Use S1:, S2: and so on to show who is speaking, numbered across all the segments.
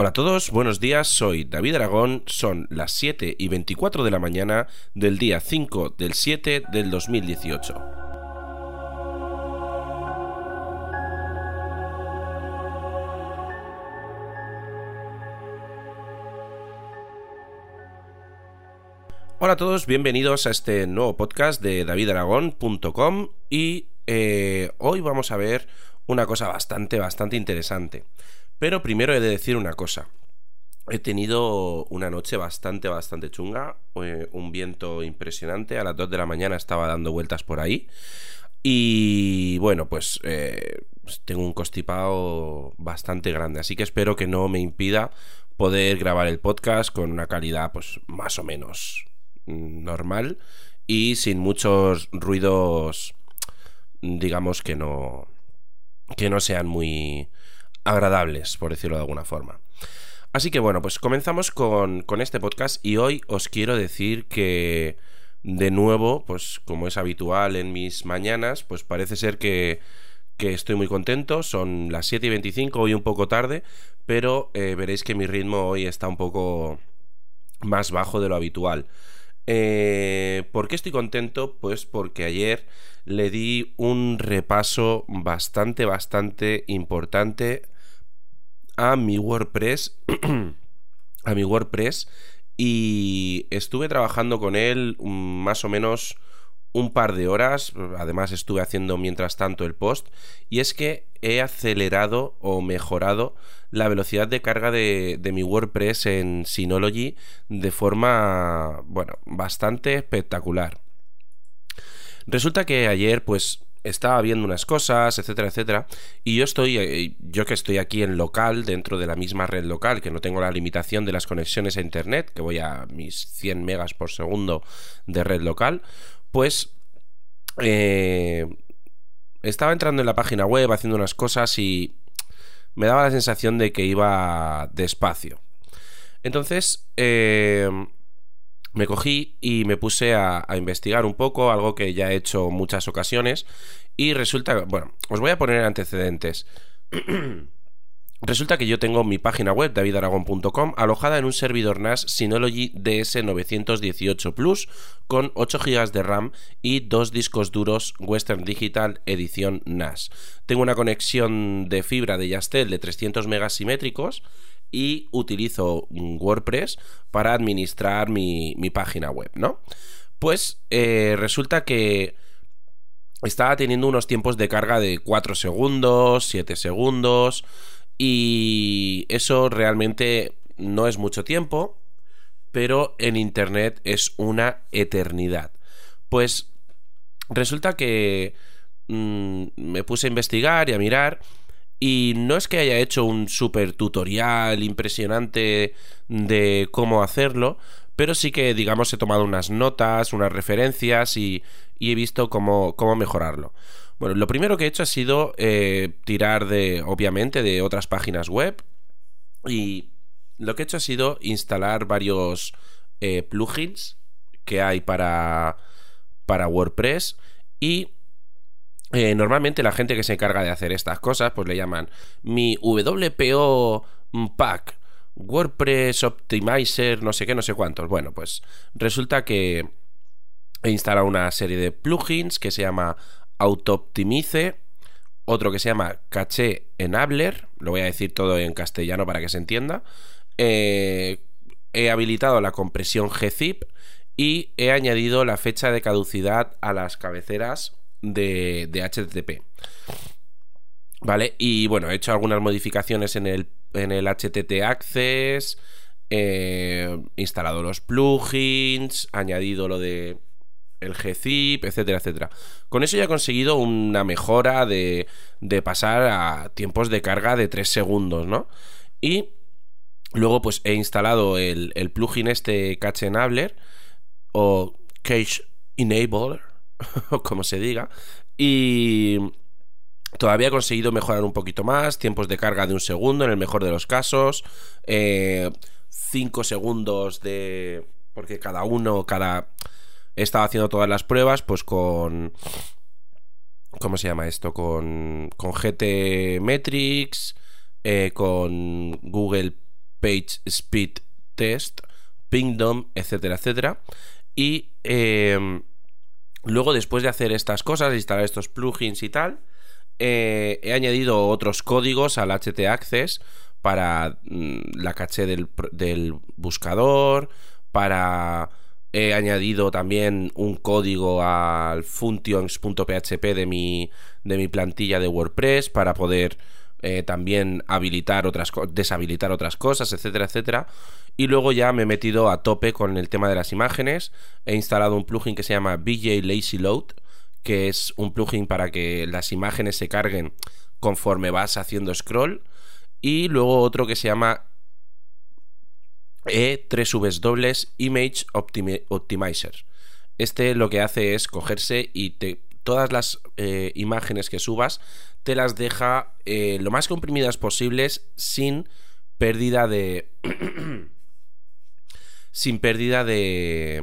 S1: Hola a todos, buenos días, soy David Aragón, son las 7 y 24 de la mañana del día 5 del 7 del 2018. Hola a todos, bienvenidos a este nuevo podcast de davidaragón.com y eh, hoy vamos a ver una cosa bastante, bastante interesante. Pero primero he de decir una cosa. He tenido una noche bastante, bastante chunga. Eh, un viento impresionante. A las 2 de la mañana estaba dando vueltas por ahí. Y bueno, pues eh, tengo un constipado bastante grande. Así que espero que no me impida poder grabar el podcast con una calidad, pues más o menos normal. Y sin muchos ruidos, digamos que no. que no sean muy agradables, por decirlo de alguna forma. Así que bueno, pues comenzamos con, este podcast y hoy os quiero decir que de nuevo, pues como es habitual en mis mañanas, pues parece ser que, que estoy muy contento, son las 7 y 25, hoy un poco tarde, pero eh, veréis que mi ritmo hoy está un poco más bajo de lo habitual. Eh, ¿Por qué estoy contento? Pues porque ayer le di un repaso bastante, bastante importante a mi WordPress. a mi WordPress. Y estuve trabajando con él más o menos un par de horas. Además, estuve haciendo mientras tanto el post. Y es que he acelerado o mejorado la velocidad de carga de, mi WordPress en Synology de forma, bueno, bastante espectacular. Resulta que ayer, pues estaba viendo unas cosas, etcétera, etcétera, y yo estoy, eh, yo que estoy aquí en local, dentro de la misma red local, que no tengo la limitación de las conexiones a internet, que voy a mis 100 megas por segundo de red local, pues eh, estaba entrando en la página web, haciendo unas cosas y me daba la sensación de que iba despacio. Entonces, eh, me cogí y me puse a, investigar un poco, algo que ya he hecho muchas ocasiones, y resulta, bueno, os voy a poner antecedentes. Resulta que yo tengo mi página web, davidaragon.com, alojada en un servidor NAS Synology DS918 Plus con 8 GB de RAM y dos discos duros Western Digital edición NAS. Tengo una conexión de fibra de Yastel de 300 megas simétricos y utilizo WordPress para administrar mi, página web, ¿no? Pues eh, resulta que estaba teniendo unos tiempos de carga de 4 segundos, 7 segundos y eso realmente no es mucho tiempo, pero en Internet es una eternidad. Pues resulta que mm, me puse a investigar y a mirar y no es que haya hecho un super tutorial impresionante de cómo hacerlo, pero sí que, digamos, he tomado unas notas, unas referencias y, he visto cómo, cómo, mejorarlo. Bueno, lo primero que he hecho ha sido eh, tirar de, obviamente, de otras páginas web y lo que he hecho ha sido instalar varios eh, plugins que hay para, para WordPress y eh, normalmente la gente que se encarga de hacer estas cosas, pues le llaman mi WPO Pack, WordPress Optimizer, no sé qué, no sé cuántos. Bueno, pues resulta que he instalado una serie de plugins que se llama Auto-Optimize, otro que se llama Caché Enabler, lo voy a decir todo en castellano para que se entienda. Eh, he habilitado la compresión gzip y he añadido la fecha de caducidad a las cabeceras de, HTTP. ¿Vale? Y bueno, he hecho algunas modificaciones en el, en el HTTP Access, eh, instalado los plugins, añadido lo de el gzip, etcétera, etcétera. Con eso ya he conseguido una mejora de, de pasar a tiempos de carga de 3 segundos, ¿no? Y luego pues he instalado el, el plugin este Cache Enabler o Cache Enabler o como se diga, y todavía he conseguido mejorar un poquito más, tiempos de carga de un segundo en el mejor de los casos, 5 eh, segundos de... porque cada uno, cada... He estado haciendo todas las pruebas, pues con... ¿Cómo se llama esto? Con, con GT Metrics, eh, con Google Page Speed Test, Pingdom, etcétera, etcétera. Y em, luego, después de hacer estas cosas, instalar estos plugins y tal, eh, he añadido otros códigos al HT Access para mm, la caché del, del buscador, para he añadido también un código al functions.php de mi, de mi plantilla de WordPress para poder eh, también habilitar otras deshabilitar otras cosas, etcétera, etcétera. Y luego ya me he metido a tope con el tema de las imágenes. He instalado un plugin que se llama BJ Lazy Load, que es un plugin para que las imágenes se carguen conforme vas haciendo scroll. Y luego otro que se llama E3W Image Optimizer. Este lo que hace es cogerse y todas las eh, imágenes que subas te las deja eh, lo más comprimidas posibles sin pérdida de... sin pérdida de...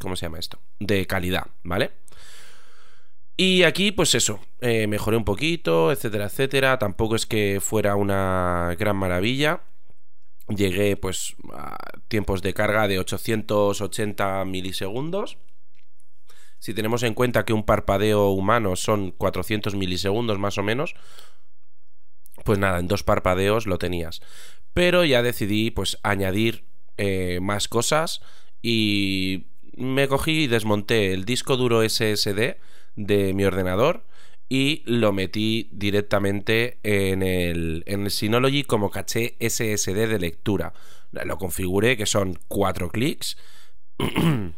S1: ¿Cómo se llama esto? De calidad, ¿vale? Y aquí, pues eso, eh, mejoré un poquito, etcétera, etcétera. Tampoco es que fuera una gran maravilla. Llegué, pues, a tiempos de carga de 880 milisegundos. Si tenemos en cuenta que un parpadeo humano son 400 milisegundos más o menos, pues nada, en dos parpadeos lo tenías. Pero ya decidí pues añadir eh, más cosas y me cogí y desmonté el disco duro SSD de mi ordenador y lo metí directamente en el, en el Synology como caché SSD de lectura. Lo configuré, que son cuatro clics.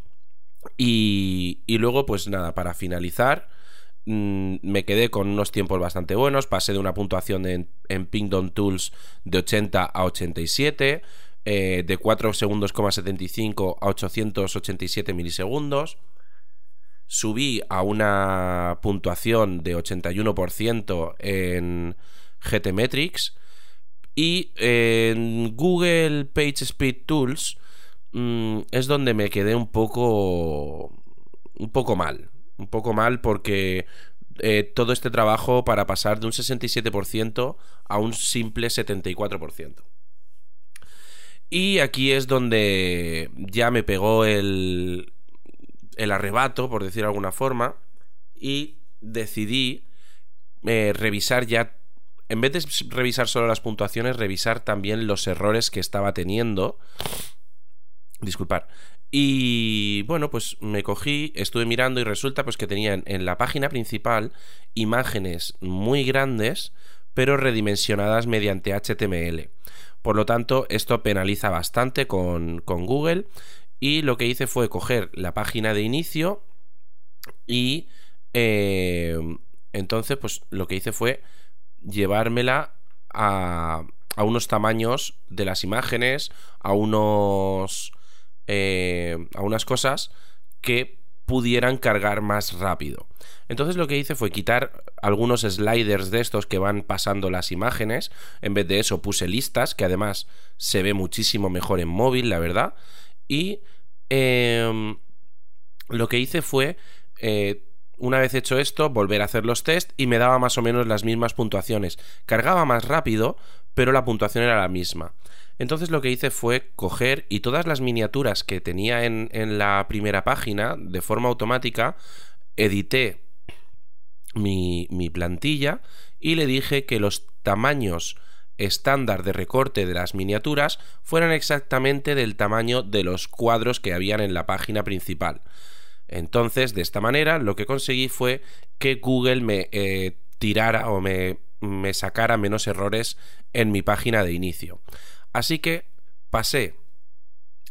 S1: Y, luego, pues nada, para finalizar, mm, me quedé con unos tiempos bastante buenos. Pasé de una puntuación en, en Pingdom Tools de 80 a 87, eh, de 4 segundos, 75 a 887 milisegundos. Subí a una puntuación de 81% en GTmetrix. Y en Google PageSpeed Tools Mm, es donde me quedé un poco. un poco mal. Un poco mal porque eh, todo este trabajo para pasar de un 67% a un simple 74%. Y aquí es donde ya me pegó el, el arrebato, por decir de alguna forma, y decidí eh, revisar ya, en vez de revisar solo las puntuaciones, revisar también los errores que estaba teniendo Disculpar. Y bueno, pues me cogí, estuve mirando y resulta pues que tenían en la página principal imágenes muy grandes, pero redimensionadas mediante HTML. Por lo tanto, esto penaliza bastante con, con Google. Y lo que hice fue coger la página de inicio y eh, entonces pues lo que hice fue llevármela a, unos tamaños de las imágenes, a unos eh, a unas cosas que pudieran cargar más rápido. Entonces lo que hice fue quitar algunos sliders de estos que van pasando las imágenes. En vez de eso puse listas, que además se ve muchísimo mejor en móvil, la verdad. Y em, lo que hice fue, eh, una vez hecho esto, volver a hacer los test y me daba más o menos las mismas puntuaciones. Cargaba más rápido, pero la puntuación era la misma. Entonces lo que hice fue coger y todas las miniaturas que tenía en, la primera página, de forma automática, edité mi, mi plantilla y le dije que los tamaños estándar de recorte de las miniaturas fueran exactamente del tamaño de los cuadros que habían en la página principal. Entonces, de esta manera, lo que conseguí fue que Google me eh, tirara o me, me sacara menos errores en mi página de inicio. Así que pasé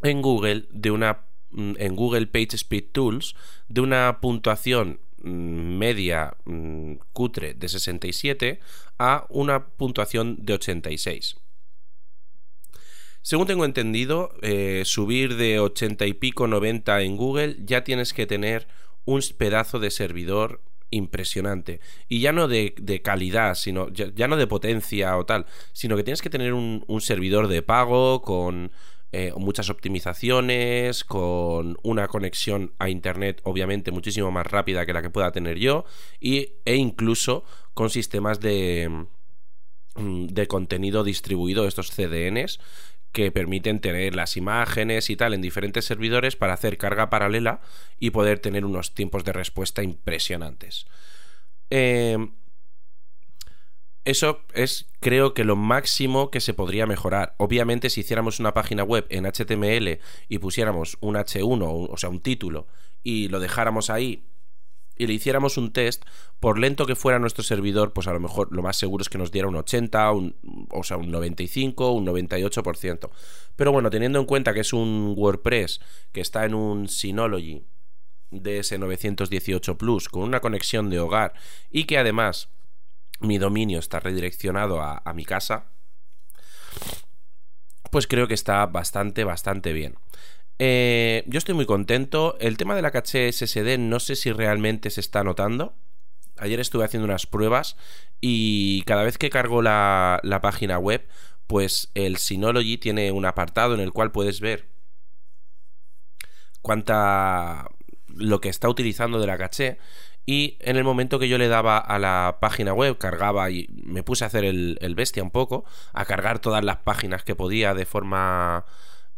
S1: en Google de una mm, en Google PageSpeed Tools de una puntuación media mm, cutre de 67 a una puntuación de 86. Según tengo entendido, eh, subir de 80 y pico 90 en Google ya tienes que tener un pedazo de servidor impresionante. Y ya no de, calidad, sino ya, no de potencia o tal, sino que tienes que tener un, servidor de pago con eh, muchas optimizaciones, con una conexión a Internet obviamente muchísimo más rápida que la que pueda tener yo, y, e incluso con sistemas de, mm, de contenido distribuido, estos CDNs, que permiten tener las imágenes y tal en diferentes servidores para hacer carga paralela y poder tener unos tiempos de respuesta impresionantes. Eh, eso es, creo que lo máximo que se podría mejorar. Obviamente, si hiciéramos una página web en HTML y pusiéramos un H1, o sea, un título, y lo dejáramos ahí y le hiciéramos un test, por lento que fuera nuestro servidor, pues a lo mejor lo más seguro es que nos diera un 80, o sea, un 95, un 98%. Pero bueno, teniendo en cuenta que es un WordPress que está en un Synology DS918 Plus con una conexión de hogar y que además mi dominio está redireccionado a, mi casa, pues creo que está bastante, bastante bien. Eh, yo estoy muy contento. El tema de la caché SSD no sé si realmente se está notando. Ayer estuve haciendo unas pruebas y cada vez que cargo la, la página web, pues el Synology tiene un apartado en el cual puedes ver cuánta lo que está utilizando de la caché y en el momento que yo le daba a la página web, cargaba y me puse a hacer el, bestia un poco, a cargar todas las páginas que podía de forma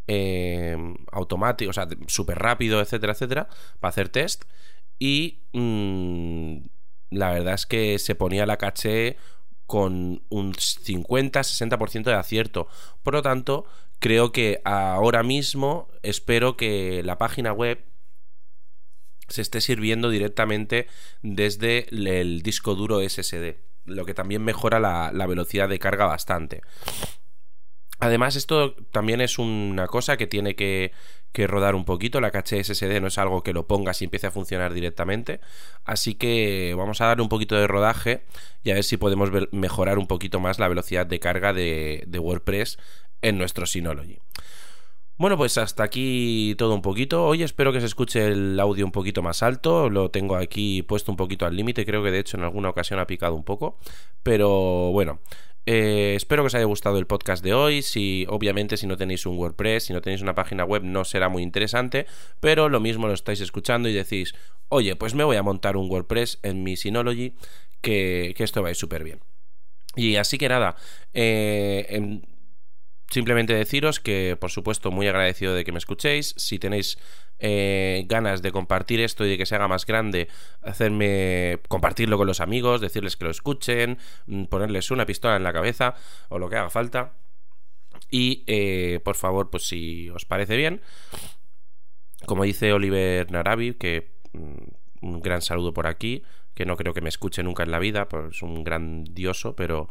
S1: eh, automática, o sea, súper rápido, etcétera, etcétera, para hacer test. Y mm, la verdad es que se ponía la caché con un 50-60% de acierto. Por lo tanto, creo que ahora mismo espero que la página web se esté sirviendo directamente desde el disco duro SSD, lo que también mejora la, velocidad de carga bastante. Además, esto también es una cosa que tiene que, rodar un poquito. La caché SSD no es algo que lo pongas y empiece a funcionar directamente. Así que vamos a darle un poquito de rodaje y a ver si podemos mejorar un poquito más la velocidad de carga de, de WordPress en nuestro Synology. Bueno, pues hasta aquí todo un poquito. Hoy espero que se escuche el audio un poquito más alto. Lo tengo aquí puesto un poquito al límite. Creo que de hecho en alguna ocasión ha picado un poco. Pero bueno. Eh, espero que os haya gustado el podcast de hoy. Si, obviamente, si no tenéis un WordPress, si no tenéis una página web, no será muy interesante. Pero lo mismo lo estáis escuchando y decís, oye, pues me voy a montar un WordPress en mi Synology, que, esto va a ir súper bien. Y así que nada, eh, Simplemente deciros que, por supuesto, muy agradecido de que me escuchéis. Si tenéis eh, ganas de compartir esto y de que se haga más grande, hacerme compartirlo con los amigos, decirles que lo escuchen, mm, ponerles una pistola en la cabeza o lo que haga falta. Y eh, por favor, pues si os parece bien, como dice Oliver Narabi, que mm, un gran saludo por aquí, que no creo que me escuche nunca en la vida, pues un grandioso, pero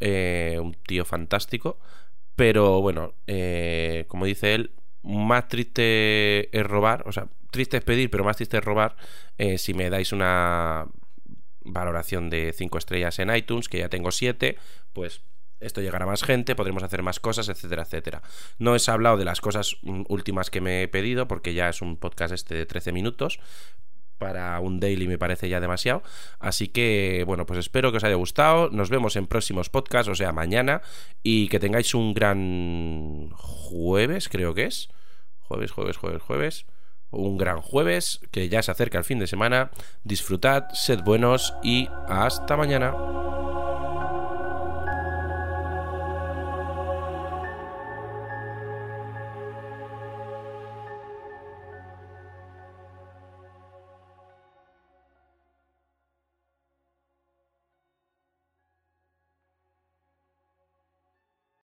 S1: eh, un tío fantástico. Pero bueno, eh, como dice él, más triste es robar, o sea, triste es pedir, pero más triste es robar eh, si me dais una valoración de 5 estrellas en iTunes, que ya tengo 7, pues esto llegará a más gente, podremos hacer más cosas, etcétera, etcétera. No he hablado de las cosas mm, últimas que me he pedido, porque ya es un podcast este de 13 minutos, para un daily me parece ya demasiado. Así que, bueno, pues espero que os haya gustado. Nos vemos en próximos podcasts, o sea, mañana. Y que tengáis un gran jueves, creo que es. Jueves, jueves, jueves, jueves. Un gran jueves, que ya se acerca el fin de semana. Disfrutad, sed buenos y hasta mañana.